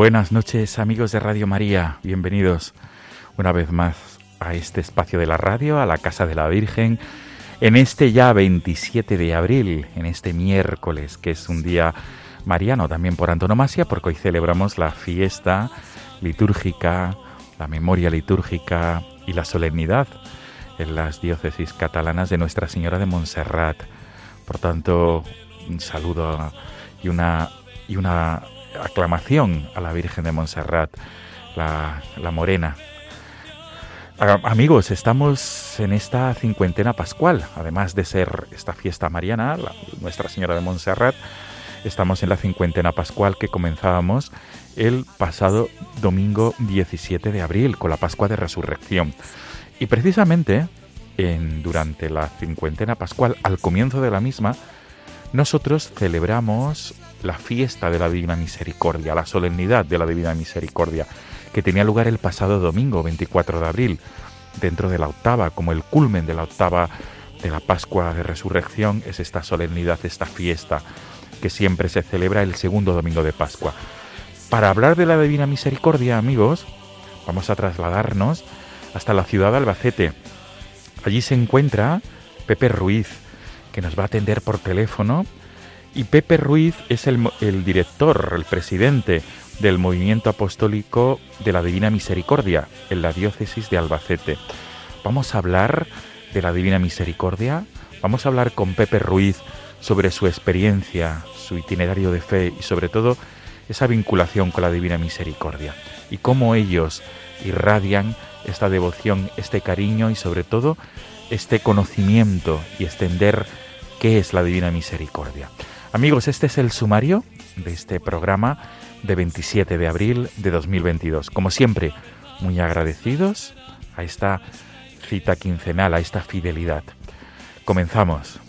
Buenas noches amigos de Radio María, bienvenidos una vez más a este espacio de la radio, a la Casa de la Virgen, en este ya 27 de abril, en este miércoles, que es un día mariano también por antonomasia, porque hoy celebramos la fiesta litúrgica, la memoria litúrgica y la solemnidad en las diócesis catalanas de Nuestra Señora de Montserrat. Por tanto, un saludo y una, y una aclamación a la Virgen de Montserrat, la, la morena. Amigos, estamos en esta cincuentena pascual, además de ser esta fiesta mariana, la- Nuestra Señora de Montserrat, estamos en la cincuentena pascual que comenzábamos el pasado domingo 17 de abril con la Pascua de Resurrección. Y precisamente en, durante la cincuentena pascual, al comienzo de la misma, nosotros celebramos la fiesta de la Divina Misericordia, la solemnidad de la Divina Misericordia, que tenía lugar el pasado domingo 24 de abril, dentro de la octava, como el culmen de la octava de la Pascua de Resurrección, es esta solemnidad, esta fiesta que siempre se celebra el segundo domingo de Pascua. Para hablar de la Divina Misericordia, amigos, vamos a trasladarnos hasta la ciudad de Albacete. Allí se encuentra Pepe Ruiz, que nos va a atender por teléfono. Y Pepe Ruiz es el, director, el presidente del movimiento apostólico de la Divina Misericordia en la diócesis de Albacete. Vamos a hablar de la Divina Misericordia, vamos a hablar con Pepe Ruiz sobre su experiencia, su itinerario de fe y sobre todo esa vinculación con la Divina Misericordia y cómo ellos irradian esta devoción, este cariño y sobre todo este conocimiento y extender qué es la Divina Misericordia. Amigos, este es el sumario de este programa de 27 de abril de 2022. Como siempre, muy agradecidos a esta cita quincenal, a esta fidelidad. Comenzamos.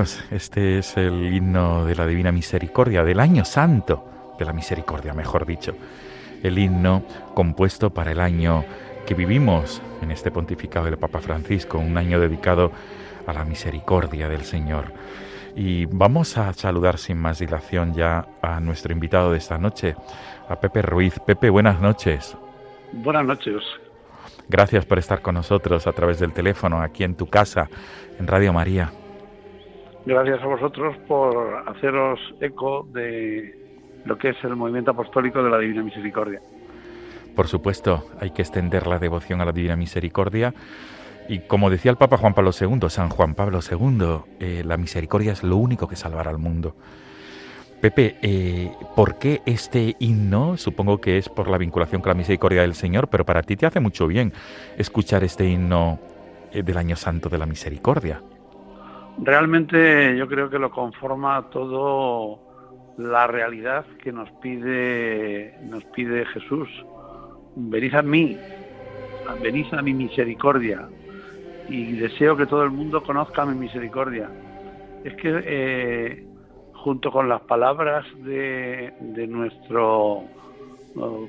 Amigos, este es el himno de la Divina Misericordia, del año santo de la misericordia, mejor dicho. El himno compuesto para el año que vivimos en este pontificado del Papa Francisco, un año dedicado a la misericordia del Señor. Y vamos a saludar sin más dilación ya a nuestro invitado de esta noche, a Pepe Ruiz. Pepe, buenas noches. Buenas noches. Gracias por estar con nosotros a través del teléfono, aquí en tu casa, en Radio María. Gracias a vosotros por haceros eco de lo que es el movimiento apostólico de la Divina Misericordia. Por supuesto, hay que extender la devoción a la Divina Misericordia. Y como decía el Papa Juan Pablo II, San Juan Pablo II, eh, la misericordia es lo único que salvará al mundo. Pepe, eh, ¿por qué este himno? Supongo que es por la vinculación con la misericordia del Señor, pero para ti te hace mucho bien escuchar este himno eh, del Año Santo de la Misericordia. Realmente yo creo que lo conforma todo la realidad que nos pide nos pide Jesús. Venid a mí, venid a mi misericordia y deseo que todo el mundo conozca mi misericordia. Es que eh, junto con las palabras de, de nuestro uh,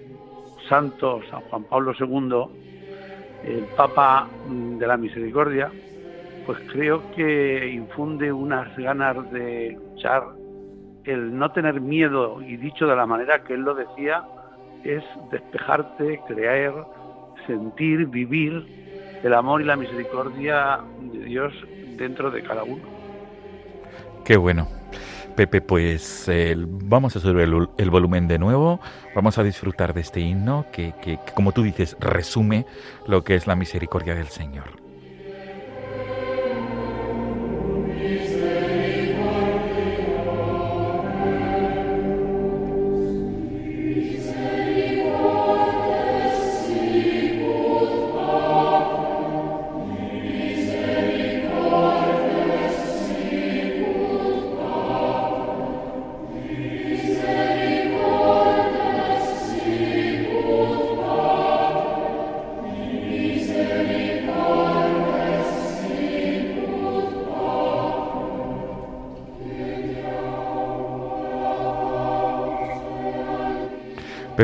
santo San Juan Pablo II, el Papa de la Misericordia, pues creo que infunde unas ganas de luchar, el no tener miedo y dicho de la manera que él lo decía, es despejarte, creer, sentir, vivir el amor y la misericordia de Dios dentro de cada uno. Qué bueno. Pepe, pues vamos a subir el, el, volumen de nuevo, vamos a disfrutar de este himno que, que, que, como tú dices, resume lo que es la misericordia del Señor.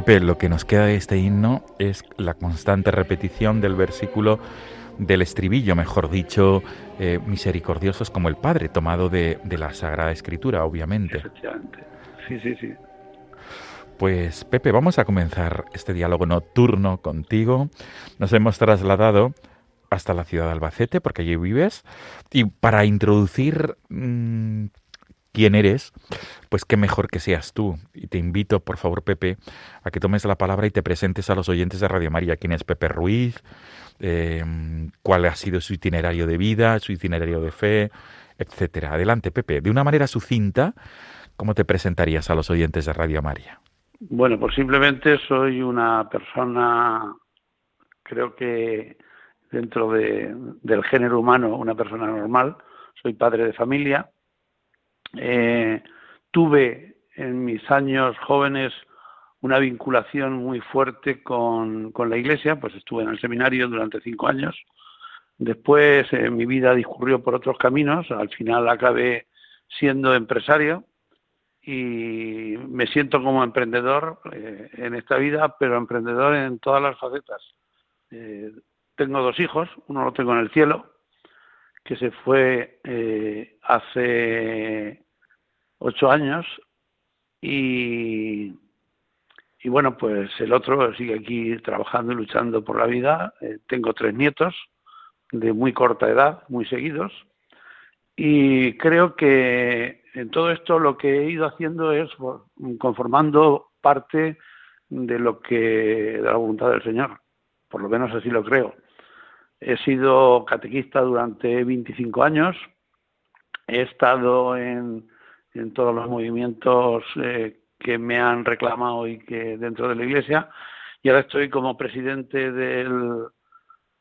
Pepe, lo que nos queda de este himno es la constante repetición del versículo del estribillo, mejor dicho, eh, misericordiosos como el Padre, tomado de, de, la Sagrada Escritura, obviamente. Sí, sí, sí. Pues Pepe, vamos a comenzar este diálogo nocturno contigo. Nos hemos trasladado hasta la ciudad de Albacete, porque allí vives, y para introducir mmm, quién eres, pues qué mejor que seas tú. Y te invito, por favor, Pepe, a que tomes la palabra y te presentes a los oyentes de Radio María. ¿Quién es Pepe Ruiz? Eh, ¿Cuál ha sido su itinerario de vida, su itinerario de fe, etcétera? Adelante, Pepe. De una manera sucinta, ¿cómo te presentarías a los oyentes de Radio María? Bueno, pues simplemente soy una persona, creo que dentro de, del género humano, una persona normal. Soy padre de familia, eh, tuve en mis años jóvenes una vinculación muy fuerte con, con, la iglesia, pues estuve en el seminario durante cinco años. Después eh, mi vida discurrió por otros caminos, al final acabé siendo empresario y me siento como emprendedor eh, en esta vida, pero emprendedor en todas las facetas. Eh, tengo dos hijos, uno lo tengo en el cielo, que se fue eh, hace ocho años y, y, bueno, pues el otro sigue aquí trabajando y luchando por la vida. Eh, tengo tres nietos de muy corta edad, muy seguidos, y creo que en todo esto lo que he ido haciendo es conformando parte de lo que de la voluntad del Señor, por lo menos así lo creo. He sido catequista durante 25 años, he estado en, en todos los movimientos eh, que me han reclamado y que dentro de la Iglesia, y ahora estoy como presidente del,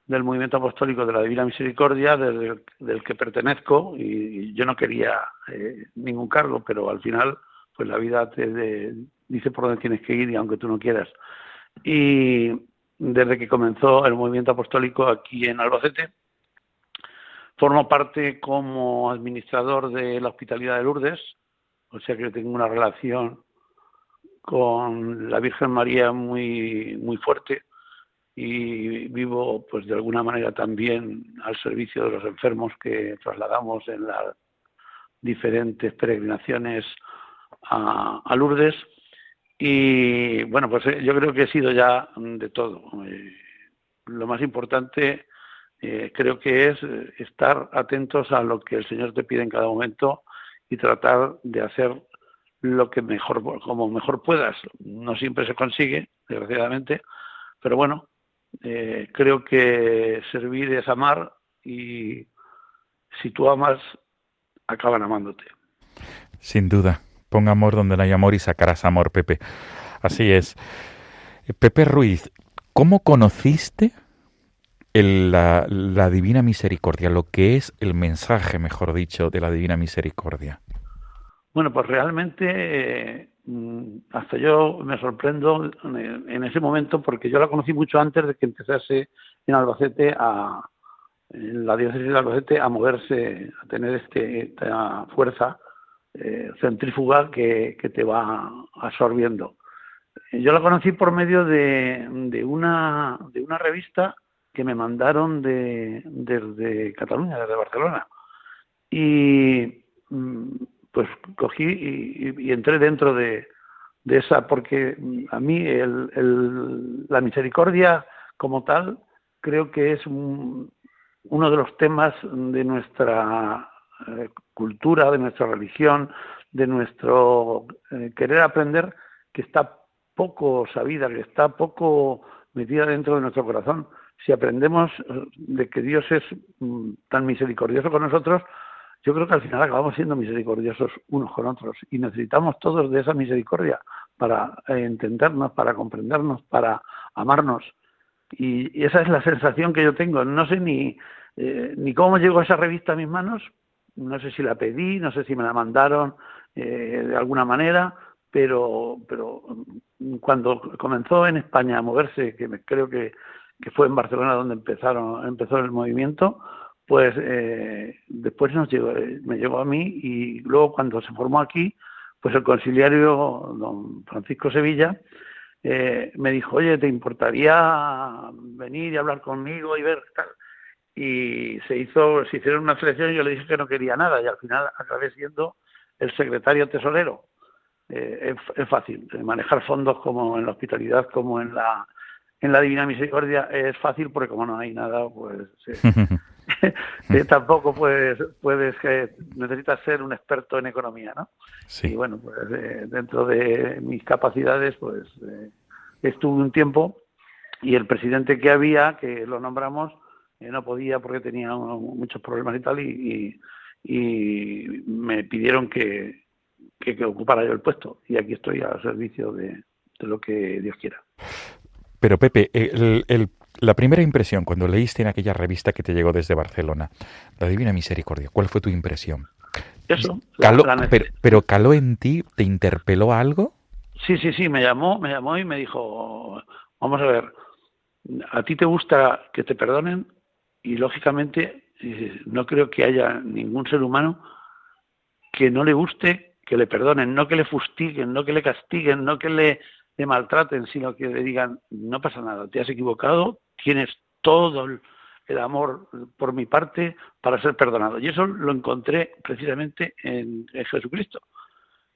del movimiento apostólico de la Divina Misericordia, del, que pertenezco, y, yo no quería eh, ningún cargo, pero al final, pues la vida te de, dice por dónde tienes que ir, aunque tú no quieras. Y desde que comenzó el movimiento apostólico aquí en Albacete, Formo parte como administrador de la Hospitalidad de Lourdes, o sea que tengo una relación con la Virgen María muy, muy fuerte y vivo pues de alguna manera también al servicio de los enfermos que trasladamos en las diferentes peregrinaciones a, a Lourdes y bueno pues eh, yo creo que he sido ya de todo eh, lo más importante eh, creo que es eh, estar atentos a lo que el Señor te pide en cada momento y tratar de hacer lo que mejor como mejor puedas no siempre se consigue desgraciadamente pero bueno eh, creo que servir es amar y si tú amas, acaban amándote. Sin duda. Amor donde no hay amor y sacarás amor, Pepe. Así es. Pepe Ruiz, ¿cómo conociste el, la, la Divina Misericordia, lo que es el mensaje, mejor dicho, de la Divina Misericordia? Bueno, pues realmente eh, Mm, hasta yo me sorprendo en ese momento porque yo la conocí mucho antes de que empezase en Albacete a en la diócesis de Albacete a moverse, a tener este, esta fuerza eh, centrífuga que, te va absorbiendo. Yo la conocí por medio de, una, de una revista que me mandaron de, desde Cataluña, desde Barcelona. Y mm, pues cogí y, entré dentro de, esa, porque a mí el, la misericordia como tal creo que es un, uno de los temas de nuestra eh, cultura, de nuestra religión, de nuestro eh, querer aprender que está poco sabida, que está poco metida dentro de nuestro corazón. Si aprendemos eh, de que Dios es mm, tan misericordioso con nosotros, yo creo que al final acabamos siendo misericordiosos unos con otros y necesitamos todos de esa misericordia para eh, entendernos, para comprendernos, para amarnos. Y, esa es la sensación que yo tengo. No sé ni, ni cómo llegó esa revista a mis manos, no sé si la pedí, no sé si me la mandaron eh, de alguna manera, pero, pero cuando comenzó en España a moverse, que me, creo que, fue en Barcelona donde empezaron, empezó el movimiento, pues eh, después nos llegó, me llegó a mí y luego cuando se formó aquí, pues el conciliario don Francisco Sevilla eh, me dijo, oye, ¿te importaría venir y hablar conmigo y ver tal? Y se hizo, se hicieron una selección y yo le dije que no quería nada y al final acabé siendo el secretario tesorero. Eh, es, es, fácil, manejar fondos como en la hospitalidad, como en la en la Divina Misericordia es fácil porque como no hay nada, pues eh, tampoco puedes, puedes eh, necesitas ser un experto en economía, ¿no? Sí. Y bueno, pues eh, dentro de mis capacidades, pues eh, estuve un tiempo y el presidente que había, que lo nombramos, eh, no podía porque tenía muchos problemas y tal, y, y, y me pidieron que, que, que, ocupara yo el puesto. Y aquí estoy al servicio de, de lo que Dios quiera. Pero Pepe, el, el, la primera impresión cuando leíste en aquella revista que te llegó desde Barcelona, La Divina Misericordia, ¿cuál fue tu impresión? Eso. Caló, la, la pero, pero, caló en ti, ¿te interpeló algo? Sí, sí, sí, me llamó, me llamó y me dijo, vamos a ver, a ti te gusta que te perdonen y lógicamente no creo que haya ningún ser humano que no le guste que le perdonen, no que le fustiguen, no que le castiguen, no que le, maltraten, sino que le digan, no pasa nada, te has equivocado, tienes todo el, amor por mi parte para ser perdonado. Y eso lo encontré precisamente en, en, Jesucristo.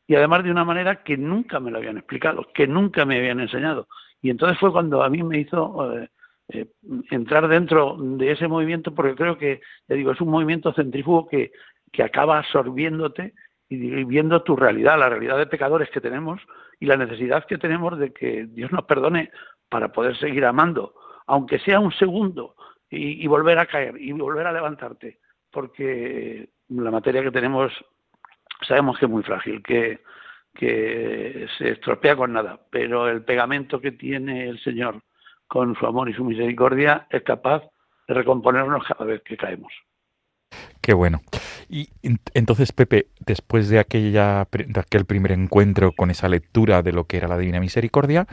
Y además de una manera que nunca me lo habían explicado, que nunca me habían enseñado. Y entonces fue cuando a mí me hizo eh, eh, entrar dentro de ese movimiento, porque creo que, ya digo, es un movimiento centrífugo que, que acaba absorbiéndote y viendo tu realidad, la realidad de pecadores que tenemos y la necesidad que tenemos de que Dios nos perdone para poder seguir amando, aunque sea un segundo, y, y volver a caer y volver a levantarte, porque la materia que tenemos sabemos que es muy frágil, que, que se estropea con nada, pero el pegamento que tiene el Señor con su amor y su misericordia es capaz de recomponernos cada vez que caemos. Qué bueno. Y entonces, Pepe, después de, aquella, de aquel primer encuentro con esa lectura de lo que era la Divina Misericordia,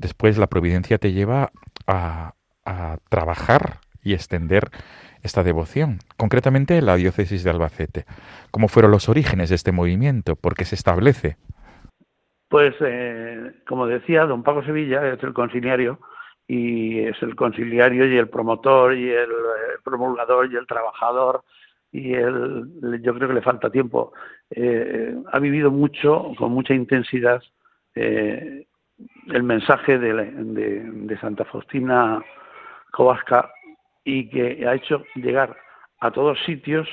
después la providencia te lleva a, a trabajar y extender esta devoción, concretamente en la diócesis de Albacete. ¿Cómo fueron los orígenes de este movimiento? ¿Por qué se establece? Pues, eh, como decía, don Paco Sevilla es el conciliario y es el conciliario y el promotor y el, eh, promulgador y el trabajador y el, yo creo que le falta tiempo. Eh, ha vivido mucho, con mucha intensidad, eh, el mensaje de, de, de Santa Faustina Kowalska y que ha hecho llegar a todos sitios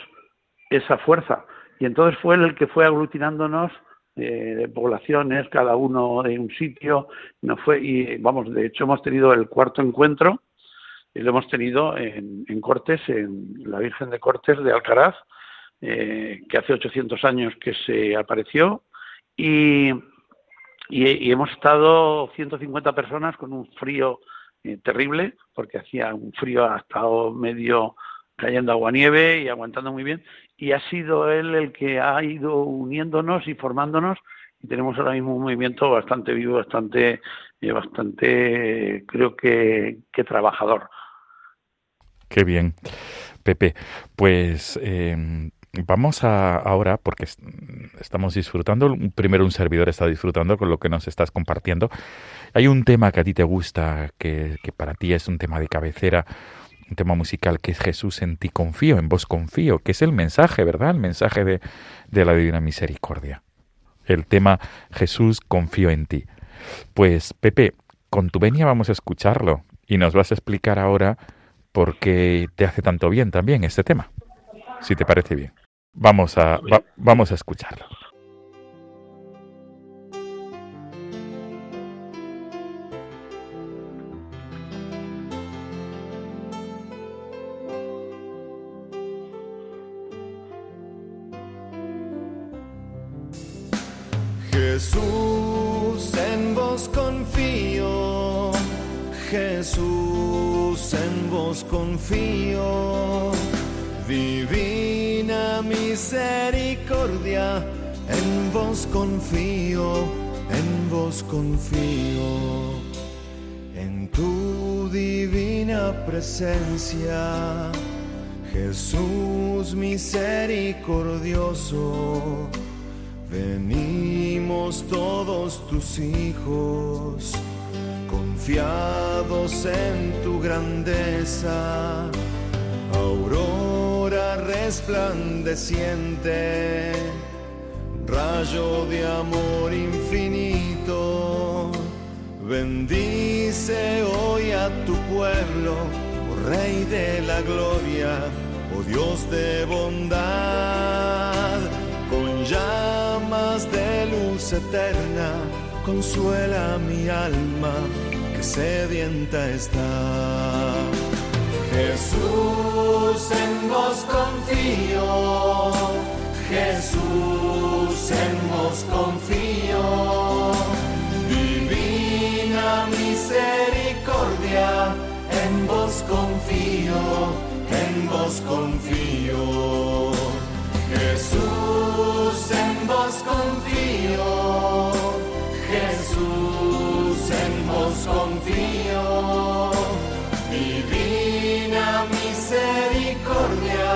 esa fuerza. Y entonces fue el que fue aglutinándonos eh, de poblaciones, cada uno de un sitio, no fue, y vamos, de hecho hemos tenido el cuarto encuentro, y lo hemos tenido en, en Cortes, en la Virgen de Cortes de Alcaraz, eh, que hace 800 años que se apareció, y, y, hemos estado 150 personas con un frío eh, terrible, porque hacía un frío, ha estado medio cayendo agua nieve y aguantando muy bien, y ha sido él el que ha ido uniéndonos y formándonos, y tenemos ahora mismo un movimiento bastante vivo, bastante, eh, bastante creo que, que trabajador. Qué bien, Pepe. Pues eh, vamos a ahora, porque estamos disfrutando, primero un servidor está disfrutando con lo que nos estás compartiendo. Hay un tema que a ti te gusta, que, que para ti es un tema de cabecera, un tema musical que es Jesús en ti confío, en vos confío, que es el mensaje, ¿verdad? El mensaje de, de la Divina Misericordia. El tema Jesús confío en ti. Pues Pepe, con tu venia vamos a escucharlo y nos vas a explicar ahora por qué te hace tanto bien también este tema, si te parece bien. Vamos a, va, vamos a escucharlo. Jesús, en vos confío, Jesús, en vos confío, divina misericordia, en vos confío, en vos confío, en tu divina presencia, Jesús misericordioso Venimos todos tus hijos, confiados en tu grandeza, aurora resplandeciente, rayo de amor infinito. Bendice hoy a tu pueblo, oh Rey de la gloria, oh Dios de bondad, con de eterna, consuela mi alma que sedienta está. Jesús, en vos confío, Jesús, en vos confío, divina misericordia, en vos confío, en vos confío. Jesús, en vos confío. Jesús, en vos confío. Divina misericordia,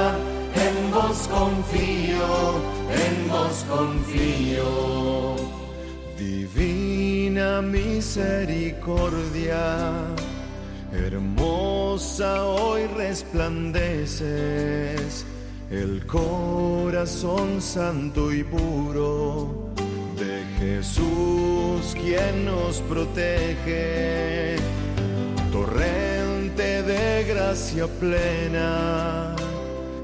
en vos confío, en vos confío. Divina misericordia, hermosa hoy resplandeces el corazón santo y puro de Jesús quien nos protege, torrente de gracia plena,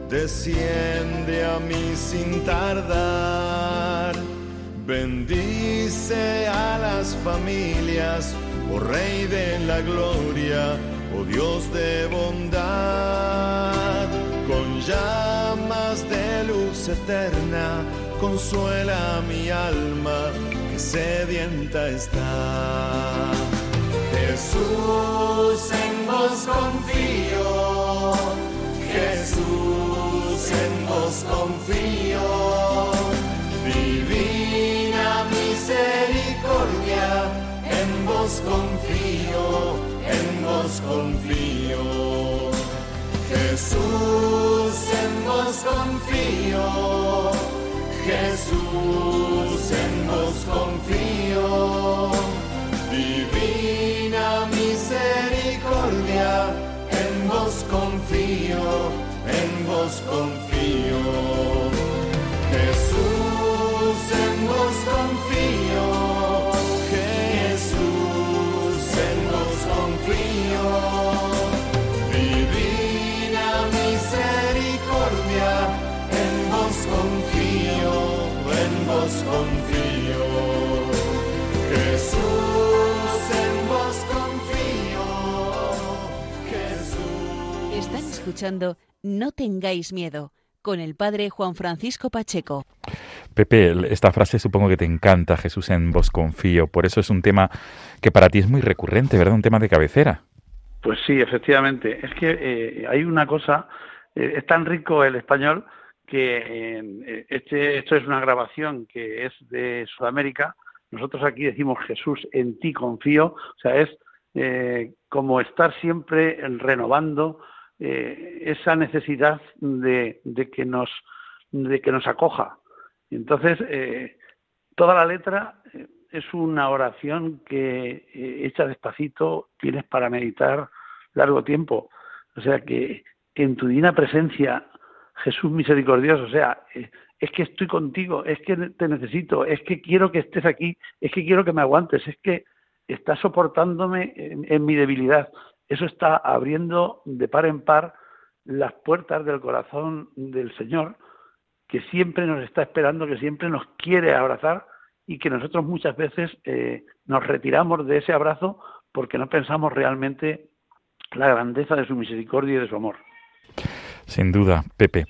desciende a mí sin tardar, bendice a las familias, oh Rey de la gloria, oh Dios de bondad, llamas de luz eterna, consuela mi alma que sedienta está. Jesús, en vos confío, Jesús, en vos confío, divina misericordia, en vos confío, en vos confío. Jesús, en vos confío. Jesús, en vos confío. Divina misericordia, en vos confío, en vos confío. Están escuchando No tengáis miedo con el padre Juan Francisco Pacheco. Pepe, esta frase supongo que te encanta, Jesús en vos confío. Por eso es un tema que para ti es muy recurrente, ¿verdad? Un tema de cabecera. Pues sí, efectivamente. Es que eh, hay una cosa, eh, es tan rico el español que eh, este, esto es una grabación que es de Sudamérica. Nosotros aquí decimos Jesús, en ti confío. O sea, es eh, como estar siempre renovando eh, esa necesidad de, de que nos de que nos acoja. Entonces, eh, toda la letra es una oración que hecha despacito tienes para meditar largo tiempo. O sea que en tu divina presencia, Jesús misericordioso, o sea, eh, es que estoy contigo, es que te necesito, es que quiero que estés aquí, es que quiero que me aguantes, es que estás soportándome en, en mi debilidad. Eso está abriendo de par en par las puertas del corazón del Señor, que siempre nos está esperando, que siempre nos quiere abrazar y que nosotros muchas veces eh, nos retiramos de ese abrazo porque no pensamos realmente la grandeza de su misericordia y de su amor. Sin duda, Pepe.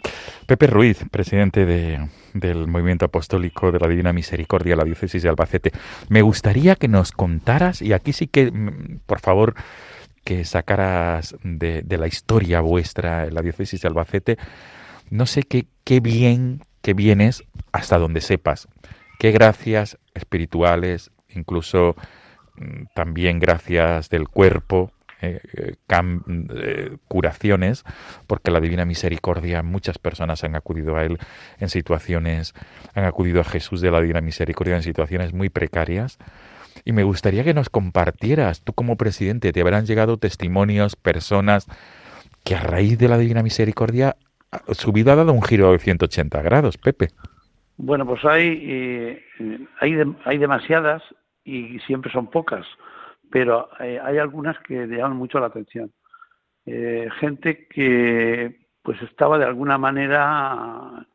Pepe Ruiz, presidente de, del Movimiento Apostólico de la Divina Misericordia, la Diócesis de Albacete. Me gustaría que nos contaras, y aquí sí que, mm, por favor, que sacaras de, la historia vuestra, la Diócesis de Albacete, no sé qué, qué bien, qué bien es hasta donde sepas, qué gracias espirituales, incluso mm, también gracias del cuerpo, eh, eh, eh, curaciones, porque la Divina Misericordia, muchas personas han acudido a Él en situaciones, han acudido a Jesús de la Divina Misericordia en situaciones muy precarias. Y me gustaría que nos compartieras, tú como presidente, te habrán llegado testimonios, personas que a raíz de la Divina Misericordia su vida ha dado un giro de 180 grados, Pepe. Bueno, pues hay, hay, hay demasiadas y siempre son pocas, pero eh, hay algunas que llaman mucho la atención. Eh, gente que pues estaba de alguna manera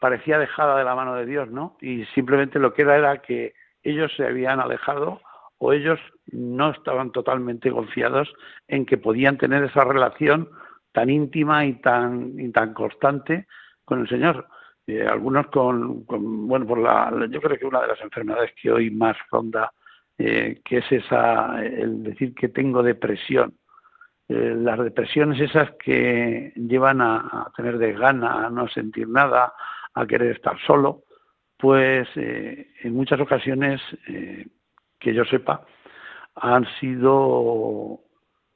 parecía dejada de la mano de Dios, ¿no? Y simplemente lo que era era que ellos se habían alejado o ellos no estaban totalmente confiados en que podían tener esa relación tan íntima y tan, y tan constante con el Señor. Eh, algunos con, con, bueno, por la, yo creo que una de las enfermedades que hoy más ronda, eh, que es esa, el decir que tengo depresión. Eh, las depresiones esas que llevan a, a tener desgana, a no sentir nada, a querer estar solo, pues eh, en muchas ocasiones, eh, que yo sepa, han sido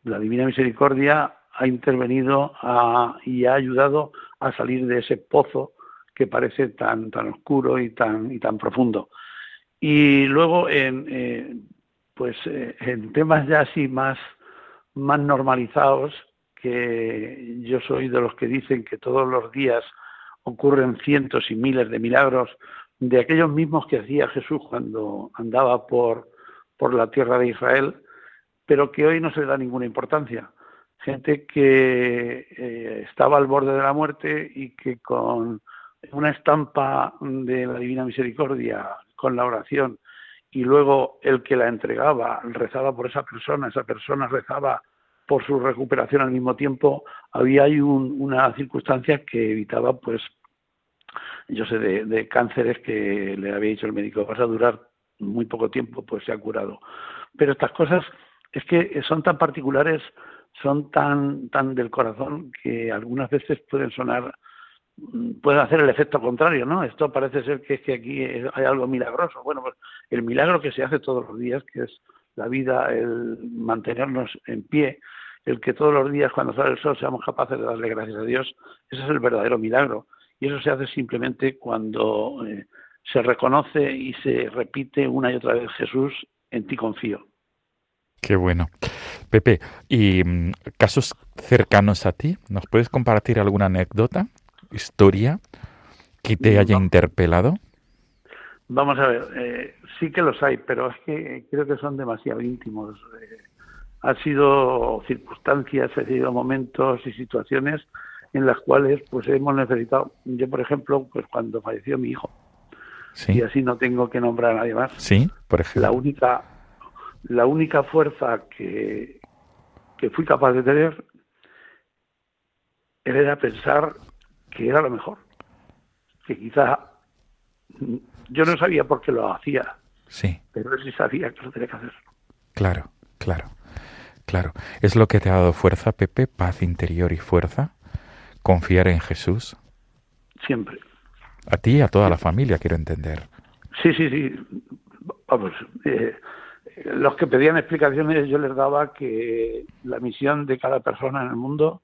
la Divina Misericordia ha intervenido a- y ha ayudado a salir de ese pozo que parece tan tan oscuro y tan y tan profundo. Y luego en eh, pues eh, en temas ya así más más normalizados que yo soy de los que dicen que todos los días ocurren cientos y miles de milagros de aquellos mismos que hacía Jesús cuando andaba por por la tierra de Israel, pero que hoy no se le da ninguna importancia. Gente que eh, estaba al borde de la muerte y que con una estampa de la Divina Misericordia, con la oración, y luego el que la entregaba rezaba por esa persona, esa persona rezaba por su recuperación al mismo tiempo, había ahí un, una circunstancia que evitaba, pues, yo sé, de, de cánceres que le había dicho el médico, vas a durar muy poco tiempo, pues se ha curado. Pero estas cosas es que son tan particulares son tan tan del corazón que algunas veces pueden sonar pueden hacer el efecto contrario, ¿no? Esto parece ser que es que aquí hay algo milagroso. Bueno, pues el milagro que se hace todos los días, que es la vida, el mantenernos en pie el que todos los días cuando sale el sol seamos capaces de darle gracias a Dios, ese es el verdadero milagro. Y eso se hace simplemente cuando eh, se reconoce y se repite una y otra vez Jesús, en ti confío. Qué bueno. Pepe, ¿y mm, casos cercanos a ti? ¿Nos puedes compartir alguna anécdota, historia que te haya No. interpelado? Vamos a ver, eh, sí que los hay, pero es que creo que son demasiado íntimos. Eh, han sido circunstancias, han sido momentos y situaciones en las cuales pues hemos necesitado. Yo, por ejemplo, pues cuando falleció mi hijo, y Sí. así no tengo que nombrar a nadie más, Sí, por la única, la única fuerza que, que fui capaz de tener era pensar que era lo mejor. Que quizá yo no sabía por qué lo hacía, Sí, pero sí sabía que lo tenía que hacer. claro, claro, claro. Es lo que te ha dado fuerza, Pepe, paz interior y fuerza. Confiar en Jesús. Siempre. A ti y a toda la familia, quiero entender. Sí, sí, sí. Vamos, eh, los que pedían explicaciones yo les daba que la misión de cada persona en el mundo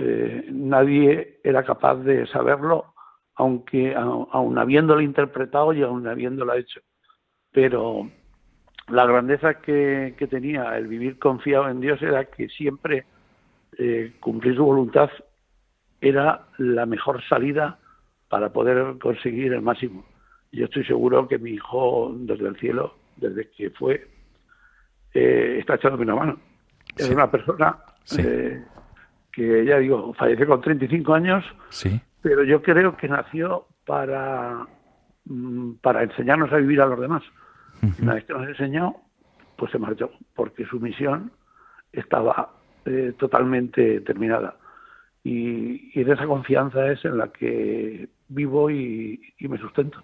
eh, nadie era capaz de saberlo, aunque au- aun habiéndolo interpretado y aun habiéndolo hecho. Pero la grandeza que, que tenía el vivir confiado en Dios era que siempre eh, cumplir su voluntad era la mejor salida para poder conseguir el máximo. Yo estoy seguro que mi hijo desde el cielo, desde que fue, eh, está echándome una mano. Es Sí. una persona Sí. eh, que, ya digo, falleció con 35 años, Sí, pero yo creo que nació para, mm, para enseñarnos a vivir a los demás. Una vez que nos enseñó, pues se marchó, porque su misión estaba eh, totalmente terminada. Y, y en esa confianza es en la que vivo y, y me sustento.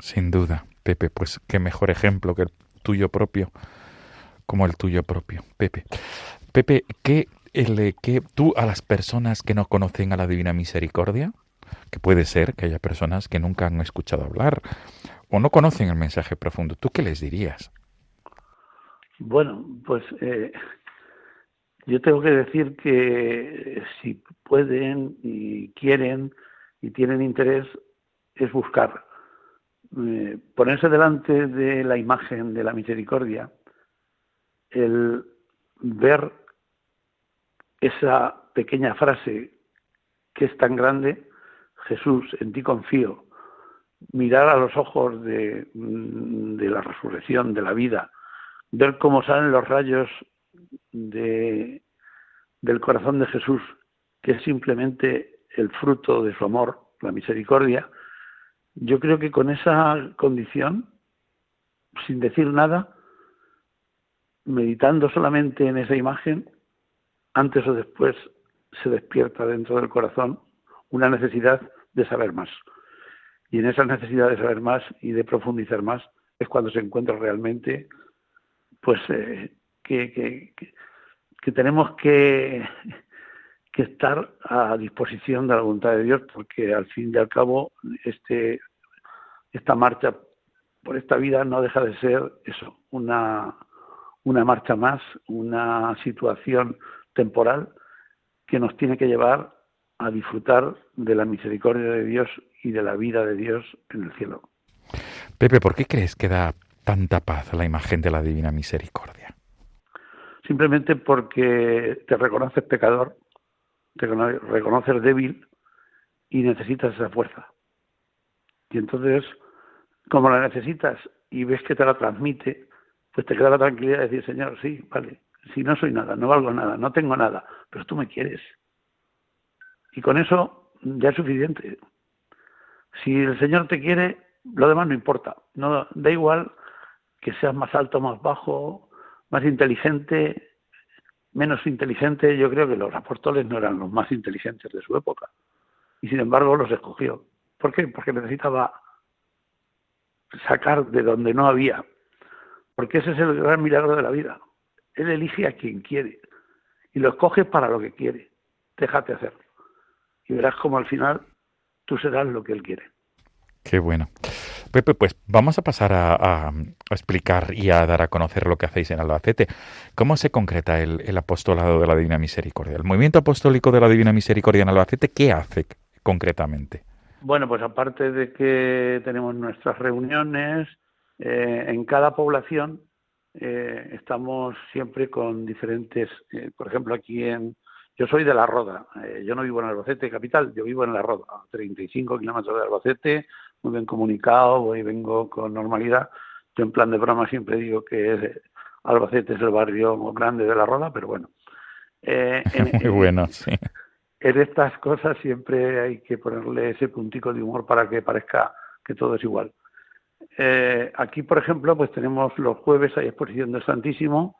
sin duda, Pepe. Pues qué mejor ejemplo que el tuyo propio, como el tuyo propio, Pepe. Pepe, ¿qué, el, qué tú a las personas que no conocen a la Divina Misericordia, que puede ser que haya personas que nunca han escuchado hablar o no conocen el mensaje profundo, ¿tú qué les dirías? Bueno, pues eh, yo tengo que decir que si pueden y quieren y tienen interés es buscar, eh, ponerse delante de la imagen de la misericordia, el ver esa pequeña frase que es tan grande, Jesús, en ti confío, mirar a los ojos de, mm, de la resurrección, de la vida, ver cómo salen los rayos de, del corazón de Jesús, que es simplemente el fruto de su amor, la misericordia, yo creo que con esa condición, sin decir nada, meditando solamente en esa imagen, antes o después se despierta dentro del corazón una necesidad de saber más. Y en esa necesidad de saber más y de profundizar más es cuando se encuentra realmente pues eh, que, que, que, tenemos que, que estar a disposición de la voluntad de Dios porque al fin y al cabo este esta marcha por esta vida no deja de ser eso una una marcha más una situación temporal que nos tiene que llevar a disfrutar de la misericordia de Dios y de la vida de Dios en el cielo. Pepe, ¿por qué crees que da tanta paz a la imagen de la Divina Misericordia? Simplemente porque te reconoces pecador, te reconoces débil y necesitas esa fuerza. Y entonces, como la necesitas y ves que te la transmite, pues te queda la tranquilidad de decir, Señor, sí, vale, si no soy nada, no valgo nada, no tengo nada, pero tú me quieres. Y con eso ya es suficiente. Si el Señor te quiere, lo demás no importa. No da igual que seas más alto, más bajo, más inteligente, menos inteligente. Yo creo que los apóstoles no eran los más inteligentes de su época. Y sin embargo los escogió. ¿Por qué? Porque necesitaba sacar de donde no había. Porque ese es el gran milagro de la vida. Él elige a quien quiere y lo escoge para lo que quiere. Déjate hacerlo. Y verás como al final tú serás lo que él quiere. Qué bueno. Pepe, pues vamos a pasar a, a- a explicar y a dar a conocer lo que hacéis en Albacete. ¿Cómo se concreta el, el apostolado de la Divina Misericordia? El movimiento apostólico de la Divina Misericordia en Albacete, ¿qué hace concretamente? Bueno, pues aparte de que tenemos nuestras reuniones, eh, en cada población eh, estamos siempre con diferentes, eh, por ejemplo, aquí en, yo soy de La Roda, eh, yo no vivo en Albacete capital, yo vivo en La Roda, a 35 kilómetros de Albacete, muy bien comunicado, voy y vengo con normalidad. Yo en plan de broma siempre digo que es- Albacete es el barrio grande de La Roda, pero bueno. Eh, en- Muy en- bueno, sí. en estas cosas siempre hay que ponerle ese puntico de humor para que parezca que todo es igual. Eh, aquí, por ejemplo, pues tenemos los jueves hay exposición del Santísimo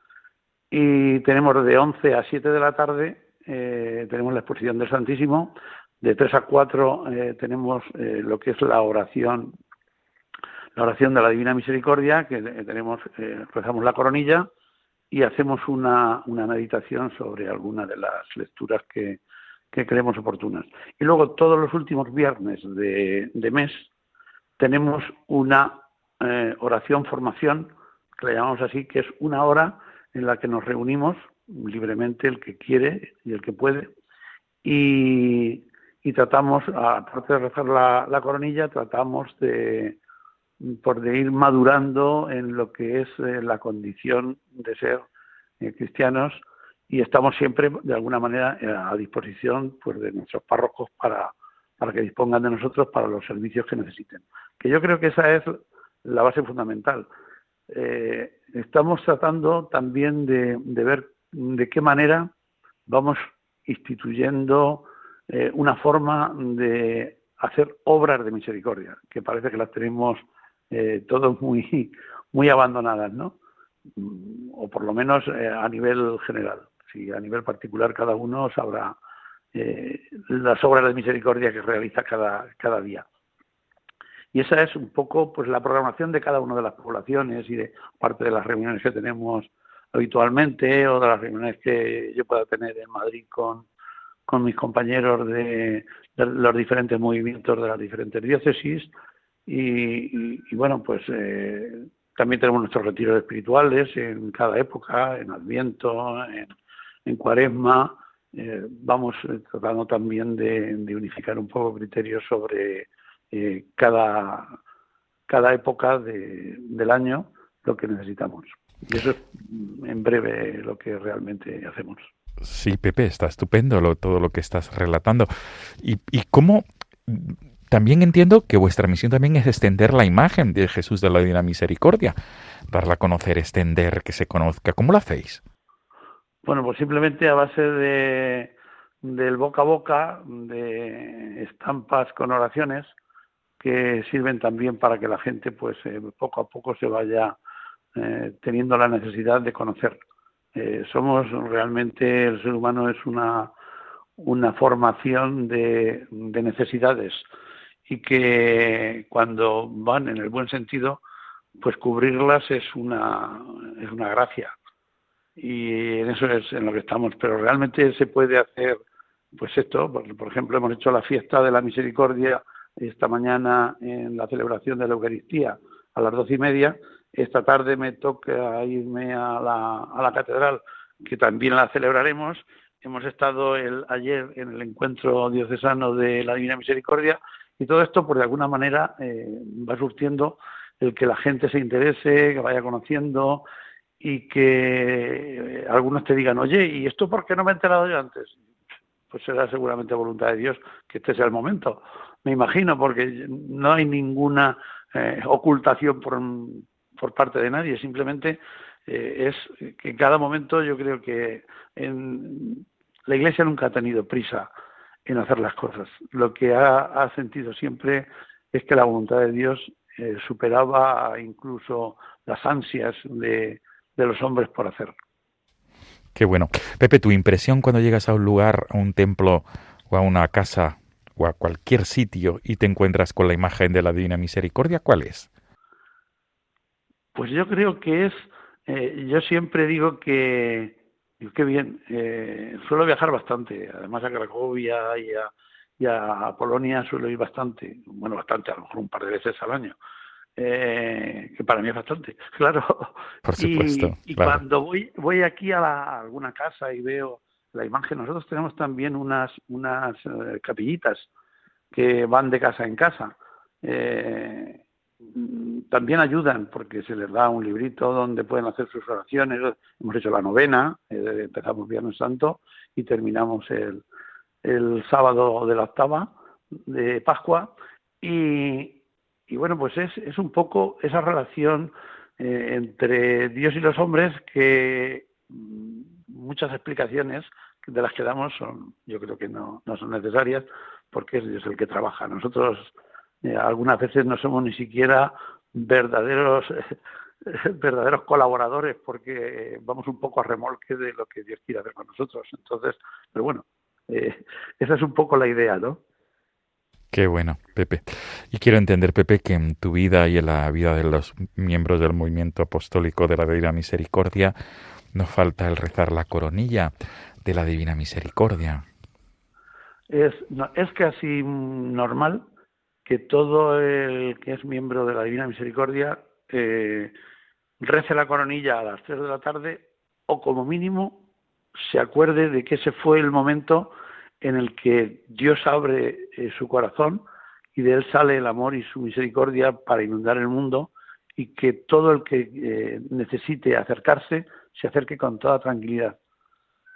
y tenemos de 11 a 7 de la tarde eh, tenemos la exposición del Santísimo, de 3 a 4 eh, tenemos lo que es la oración la oración de la Divina Misericordia, que tenemos, rezamos la coronilla y hacemos una, una meditación sobre alguna de las lecturas que, que creemos oportunas. Y luego todos los últimos viernes de mes tenemos una eh, oración formación, que la llamamos así, que es una hora en la que nos reunimos libremente el que quiere y el que puede y, tratamos, aparte de rezar la, la coronilla, tratamos de, por de ir madurando en lo que es eh, la condición de ser eh, cristianos y estamos siempre de alguna manera a disposición pues de nuestros párrocos para, para que dispongan de nosotros para los servicios que necesiten. Que yo creo que esa es la base fundamental. Eh, estamos tratando también de, ver de qué manera vamos instituyendo eh, una forma de hacer obras de misericordia, que parece que las tenemos eh, todos muy, muy abandonadas, ¿no? Mm, O por lo menos a nivel general. Si a nivel particular cada uno sabrá las obras de misericordia que realiza cada, cada día. Y esa es un poco pues la programación de cada una de las poblaciones y de parte de las reuniones que tenemos habitualmente o de las reuniones que yo pueda tener en Madrid con, con mis compañeros de, los diferentes movimientos de las diferentes diócesis y, bueno, pues eh, también tenemos nuestros retiros espirituales en cada época, en Adviento, en, Cuaresma. Eh, vamos eh, tratando también de, unificar un poco criterios sobre eh, cada, cada época de, del año lo que necesitamos. Y eso es en breve lo que realmente hacemos. Sí, Pepe, está estupendo lo, todo lo que estás relatando. ¿Y, y cómo también entiendo que vuestra misión también es extender la imagen de Jesús de la Divina Misericordia, darla a conocer, extender, que se conozca. ¿Cómo lo hacéis? Bueno, pues simplemente a base de del boca a boca, de estampas con oraciones que sirven también para que la gente, pues eh, poco a poco se vaya eh, teniendo la necesidad de conocer. Eh, somos realmente el ser humano es una una formación de, de necesidades y que cuando van en el buen sentido, pues cubrirlas es una, es una gracia. Y en eso es en lo que estamos. Pero realmente se puede hacer, pues esto, por, por ejemplo, hemos hecho la fiesta de la misericordia esta mañana en la celebración de la Eucaristía a las doce y media. Esta tarde me toca irme a la, a la catedral, que también la celebraremos. Hemos estado el, ayer en el encuentro diocesano de la Divina Misericordia y todo esto, pues de alguna manera, eh, va surtiendo el que la gente se interese, que vaya conociendo y que eh, algunos te digan, oye, ¿y esto por qué no me he enterado yo antes? Pues será seguramente voluntad de Dios que este sea el momento. Me imagino, porque no hay ninguna eh, ocultación por, por parte de nadie, simplemente eh, es que en cada momento yo creo que en, la Iglesia nunca ha tenido prisa en hacer las cosas. Lo que ha, ha sentido siempre es que la voluntad de Dios eh, superaba incluso las ansias de, de, los hombres por hacer. Qué bueno. Pepe, tu impresión cuando llegas a un lugar, a un templo o a una casa o a cualquier sitio y te encuentras con la imagen de la Divina Misericordia, ¿cuál es? Pues yo creo que es, eh, yo siempre digo que, qué bien, eh, suelo viajar bastante, además a Cracovia a, y a Polonia suelo ir bastante, bueno, bastante, a lo mejor un par de veces al año. Eh, que para mí es bastante, claro. Por Y- supuesto, Y, claro. cuando voy, voy aquí a, la- a alguna casa y veo la imagen, nosotros tenemos también unas, unas eh, capillitas que van de casa en casa. Eh, también ayudan porque se les da un librito donde pueden hacer sus oraciones. Hemos hecho la novena, eh, empezamos Viernes Santo y terminamos el, el sábado de la octava de Pascua. Y, y bueno, pues es, es un poco esa relación eh, entre Dios y los hombres que mm, muchas explicaciones de las que damos son, yo creo que no, no son necesarias porque es Dios el que trabaja. Nosotros eh, algunas veces no somos ni siquiera verdaderos verdaderos colaboradores porque vamos un poco a remolque de lo que Dios quiere hacer con nosotros. Entonces, pero bueno, eh, esa es un poco la idea, ¿no? Qué bueno, Pepe. Y quiero entender, Pepe, que en tu vida y en la vida de los miembros del movimiento apostólico de la Divina Misericordia no falta el rezar la coronilla de la Divina Misericordia. Es, es casi normal que todo el que es miembro de la Divina Misericordia eh, rece la coronilla a las 3 de la tarde o como mínimo se acuerde de que ese fue el momento en el que Dios abre eh, su corazón y de él sale el amor y su misericordia para inundar el mundo y que todo el que eh, necesite acercarse se acerque con toda tranquilidad.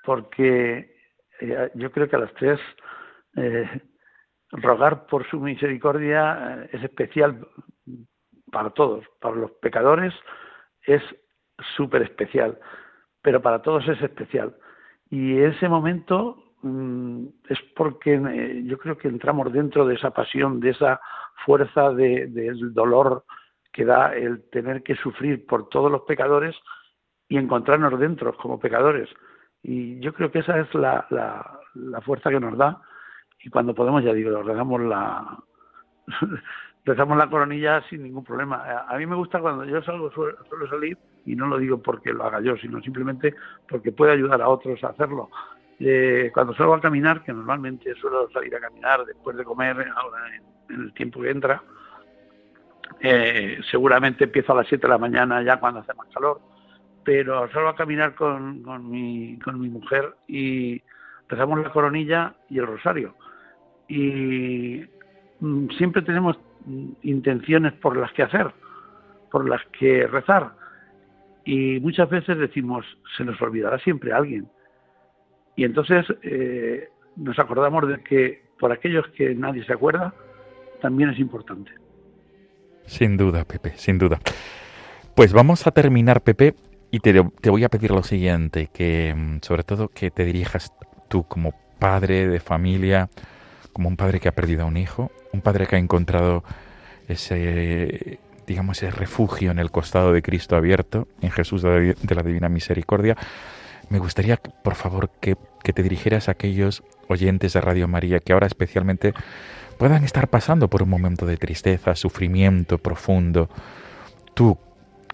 Porque eh, yo creo que a las tres rogar por su misericordia es especial para todos, para los pecadores es súper especial, pero para todos es especial. Y ese momento es porque eh, yo creo que entramos dentro de esa pasión, de esa fuerza de- del dolor que da el tener que sufrir por todos los pecadores y encontrarnos dentro como pecadores. Y yo creo que esa es la, la, la fuerza que nos da. Y cuando podemos, ya digo, rezamos la, rezamos la coronilla sin ningún problema. A mí me gusta cuando yo salgo, suelo salir, y no lo digo porque lo haga yo, sino simplemente porque puede ayudar a otros a hacerlo. Eh, cuando salgo a caminar, que normalmente suelo salir a caminar después de comer, ahora en, el tiempo que entra, eh, seguramente empiezo a las 7 de la mañana ya cuando hace más calor, pero salgo a caminar con, mi, mujer y rezamos la coronilla y el rosario. Y mm, siempre tenemos intenciones por las que hacer, por las que rezar. Y muchas veces decimos, se nos olvidará siempre alguien. Y entonces eh, nos acordamos de que por aquellos que nadie se acuerda, también es importante. Sin duda, Pepe, sin duda. Pues vamos a terminar, Pepe, y te, te voy a pedir lo siguiente, que mm, sobre todo que te dirijas tú como padre de familia, como un padre que ha perdido a un hijo, un padre que ha encontrado ese, digamos, ese refugio en el costado de Cristo abierto, en Jesús de la, de la Divina Misericordia. Me gustaría, por favor, que, que te dirigieras a aquellos oyentes de Radio María que ahora especialmente puedan estar pasando por un momento de tristeza, sufrimiento profundo. Tú,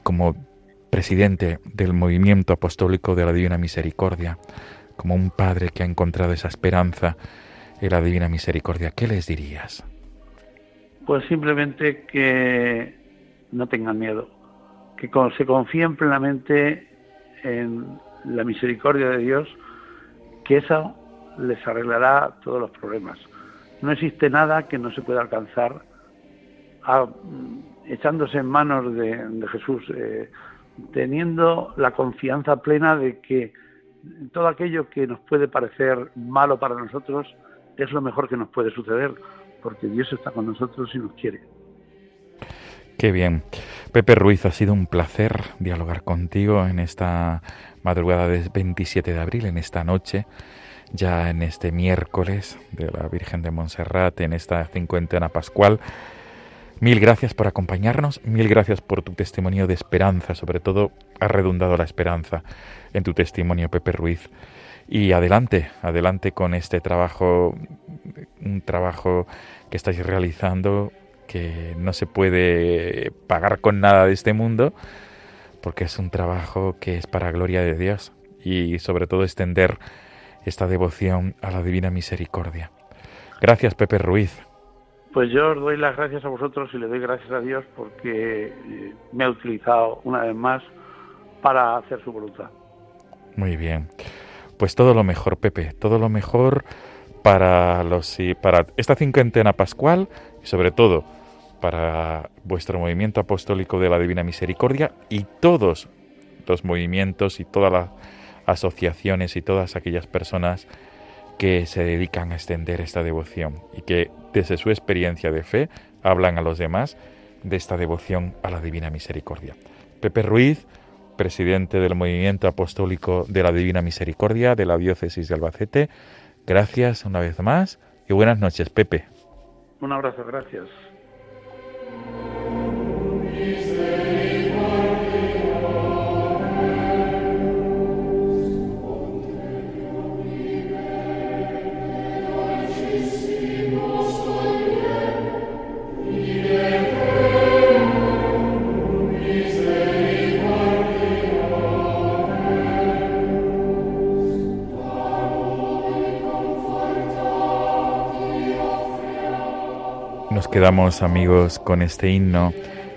como presidente del movimiento apostólico de la Divina Misericordia, como un padre que ha encontrado esa esperanza en la Divina Misericordia, ¿qué les dirías? Pues simplemente que no tengan miedo, que se confíen plenamente en la misericordia de Dios, que eso les arreglará todos los problemas. No existe nada que no se pueda alcanzar mm, echándose en manos de, de Jesús, eh, teniendo la confianza plena de que todo aquello que nos puede parecer malo para nosotros es lo mejor que nos puede suceder, porque Dios está con nosotros y nos quiere. Qué bien. Pepe Ruiz, ha sido un placer dialogar contigo en esta madrugada del 27 de abril, en esta noche, ya en este miércoles de la Virgen de Montserrat, en esta cincuentena pascual. Mil gracias por acompañarnos, mil gracias por tu testimonio de esperanza, sobre todo ha redundado la esperanza en tu testimonio, Pepe Ruiz. Y adelante, adelante con este trabajo, un trabajo que estáis realizando que no se puede pagar con nada de este mundo, porque es un trabajo que es para gloria de Dios y sobre todo extender esta devoción a la Divina Misericordia. Gracias, Pepe Ruiz. Pues yo os doy las gracias a vosotros y le doy gracias a Dios porque eh, me ha utilizado una vez más para hacer su voluntad. Muy bien. Pues todo lo mejor, Pepe, todo lo mejor para los y para esta cincuentena pascual y sobre todo para vuestro movimiento apostólico de la Divina Misericordia y todos los movimientos y todas las asociaciones y todas aquellas personas que se dedican a extender esta devoción y que desde su experiencia de fe hablan a los demás de esta devoción a la Divina Misericordia. Pepe Ruiz, presidente del Movimiento Apostólico de la Divina Misericordia de la Diócesis de Albacete, gracias una vez más y buenas noches, Pepe. Un abrazo, gracias. Thank you. Quedamos amigos con este himno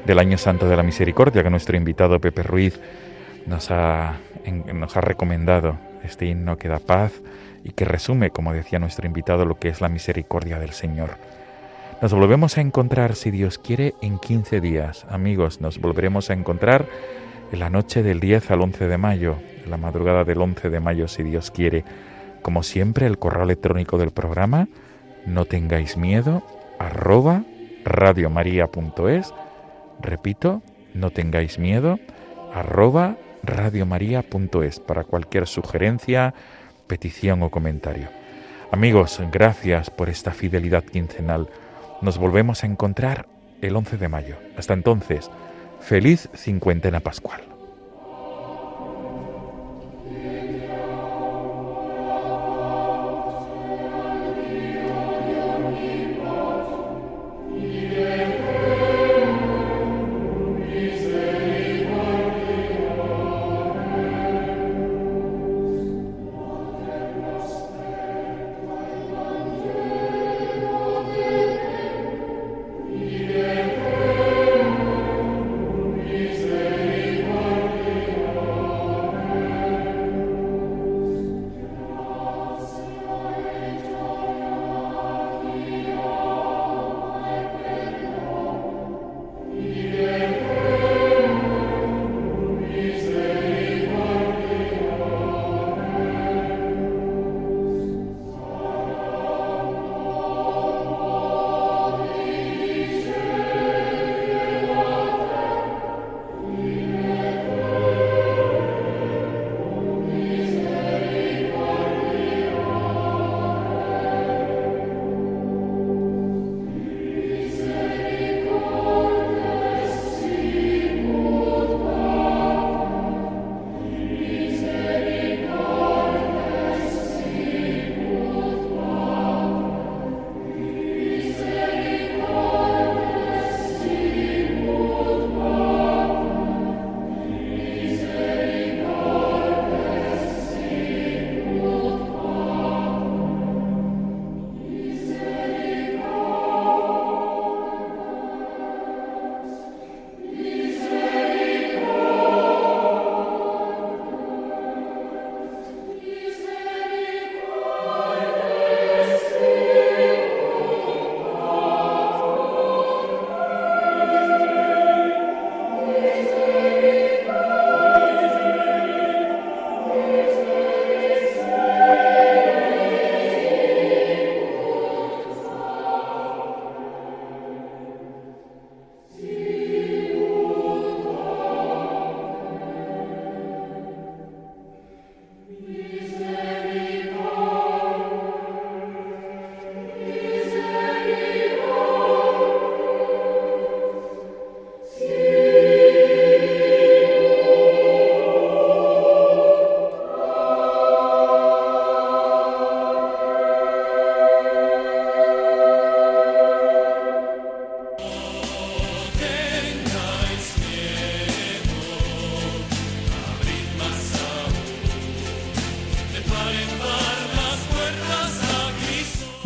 del Año Santo de la Misericordia que nuestro invitado Pepe Ruiz nos ha, recomendado. Este himno que da paz y que resume, como decía nuestro invitado, lo que es la misericordia del Señor. Nos volvemos a encontrar, si Dios quiere, en 15 días. Amigos, nos volveremos a encontrar en la noche del 10 al 11 de mayo, en la madrugada del 11 de mayo, si Dios quiere. Como siempre, el correo electrónico del programa, no tengáis miedo, arroba radiomaria.es. Repito, no tengáis miedo, arroba radiomaria.es para cualquier sugerencia, petición o comentario. Amigos, gracias por esta fidelidad quincenal. Nos volvemos a encontrar el 11 de mayo. Hasta entonces, feliz cincuentena pascual.